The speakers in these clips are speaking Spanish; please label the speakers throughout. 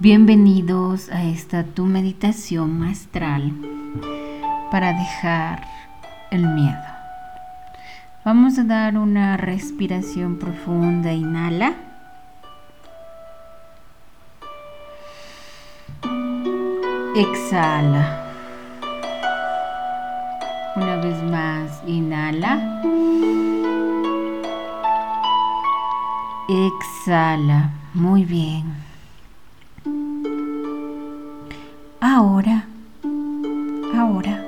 Speaker 1: Bienvenidos a esta tu meditación astral para dejar el miedo. Vamos a dar una respiración profunda. Inhala. Exhala. Una vez más, inhala. Exhala. Muy bien. Ahora, ahora.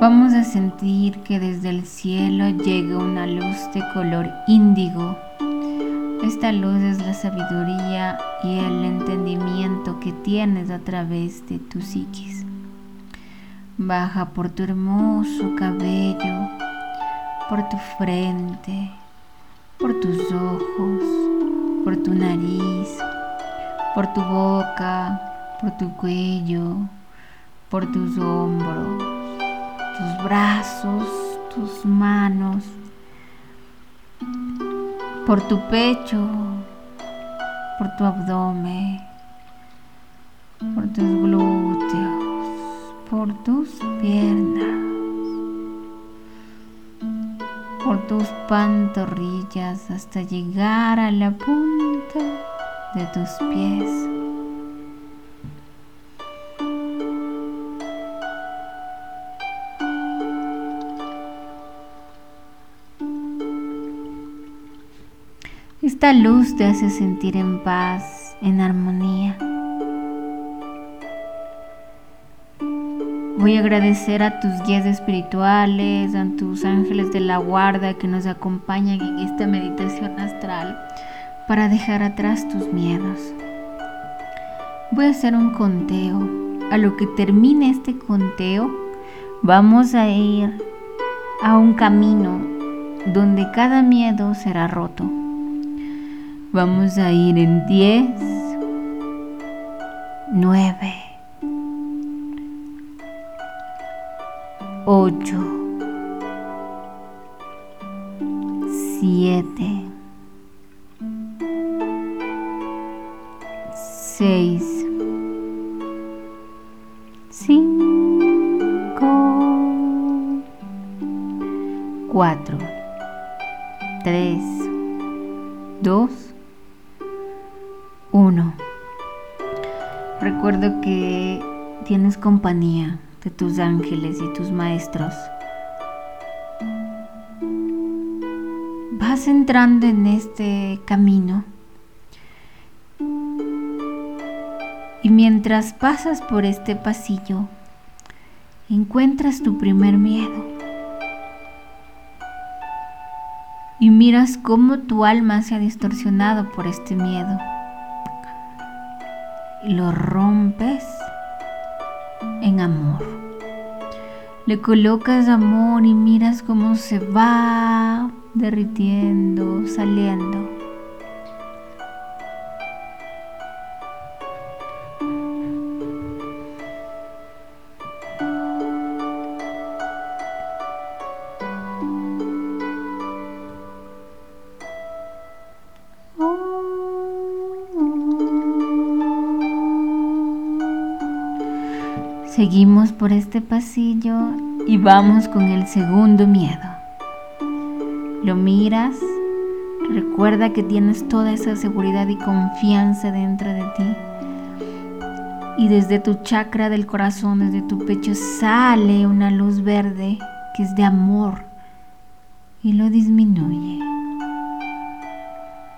Speaker 1: Vamos a sentir que desde el cielo llega una luz de color índigo. Esta luz es la sabiduría y el entendimiento que tienes a través de tu psiquis. Baja por tu hermoso cabello, por tu frente, por tus ojos, por tu nariz, por tu boca, por tu cuello, por tus hombros, tus brazos, tus manos, por tu pecho, por tu abdomen, por tus glúteos, por tus piernas tus pantorrillas hasta llegar a la punta de tus pies. Esta luz te hace sentir en paz, en armonía. Voy a agradecer a tus guías espirituales, a tus ángeles de la guarda que nos acompañan en esta meditación astral para dejar atrás tus miedos. Voy a hacer un conteo. A lo que termine este conteo, vamos a ir a un camino donde cada miedo será roto. Vamos a ir en 10, 9, ocho, siete, seis, cinco, cuatro, tres, dos, uno. Recuerdo que tienes compañía de tus ángeles y tus maestros. Vas entrando en este camino y mientras pasas por este pasillo, encuentras tu primer miedo. Y miras cómo tu alma se ha distorsionado por este miedo. Y lo rompes amor. Le colocas amor y miras cómo se va derritiendo, saliendo. Seguimos por este pasillo y vamos con el segundo miedo. Lo miras, recuerda que tienes toda esa seguridad y confianza dentro de ti. Y desde tu chakra del corazón, desde tu pecho, sale una luz verde que es de amor y lo disminuye.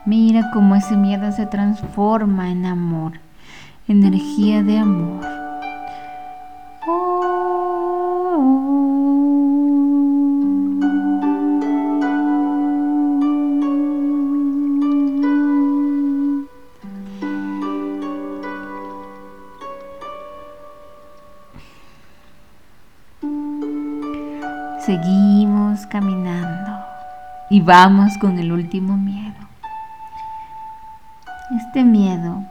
Speaker 1: Mira cómo ese miedo se transforma en amor, energía de amor. Vamos con el último miedo. Este miedo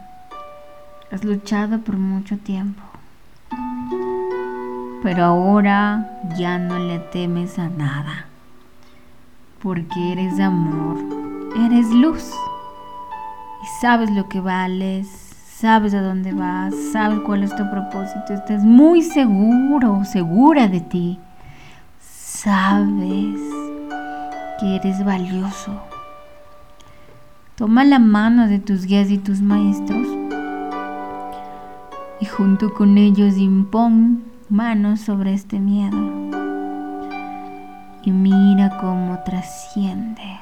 Speaker 1: has luchado por mucho tiempo, pero ahora ya no le temes a nada, porque eres amor Eres luz y sabes lo que vales, sabes a dónde vas, sabes cuál es tu propósito, estás muy seguro, segura de ti. Sabes que eres valioso. Toma la mano de tus guías y tus maestros y junto con ellos impón manos sobre este miedo y mira cómo trasciende.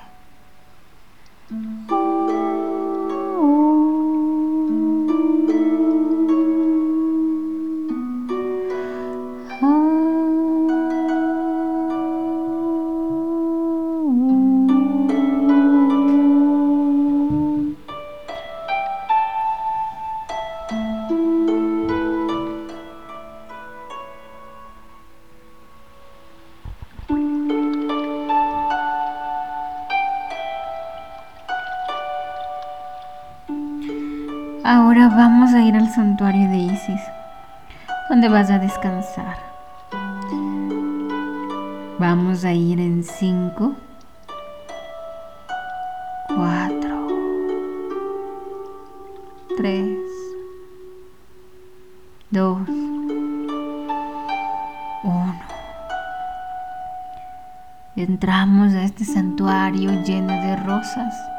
Speaker 1: Ahora vamos a ir al santuario de Isis, donde vas a descansar. Vamos a ir en 5, 4, 3, 2, 1. Entramos a este santuario lleno de rosas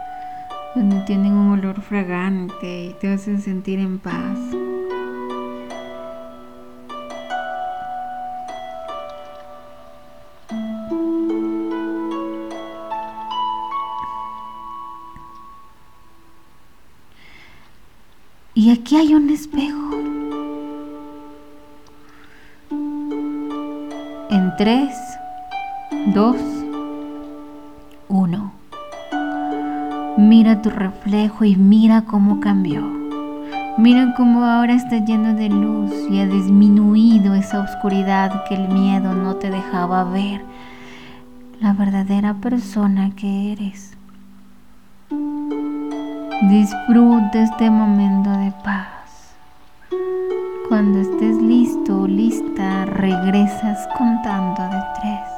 Speaker 1: donde tienen un olor fragante y te hacen sentir en paz. Y aquí hay un espejo. En tres, dos, uno. Mira tu reflejo y mira cómo cambió. Mira cómo ahora está lleno de luz y ha disminuido esa oscuridad que el miedo no te dejaba ver. La verdadera persona que eres. Disfruta este momento de paz. Cuando estés listo o lista, regresas contando de tres.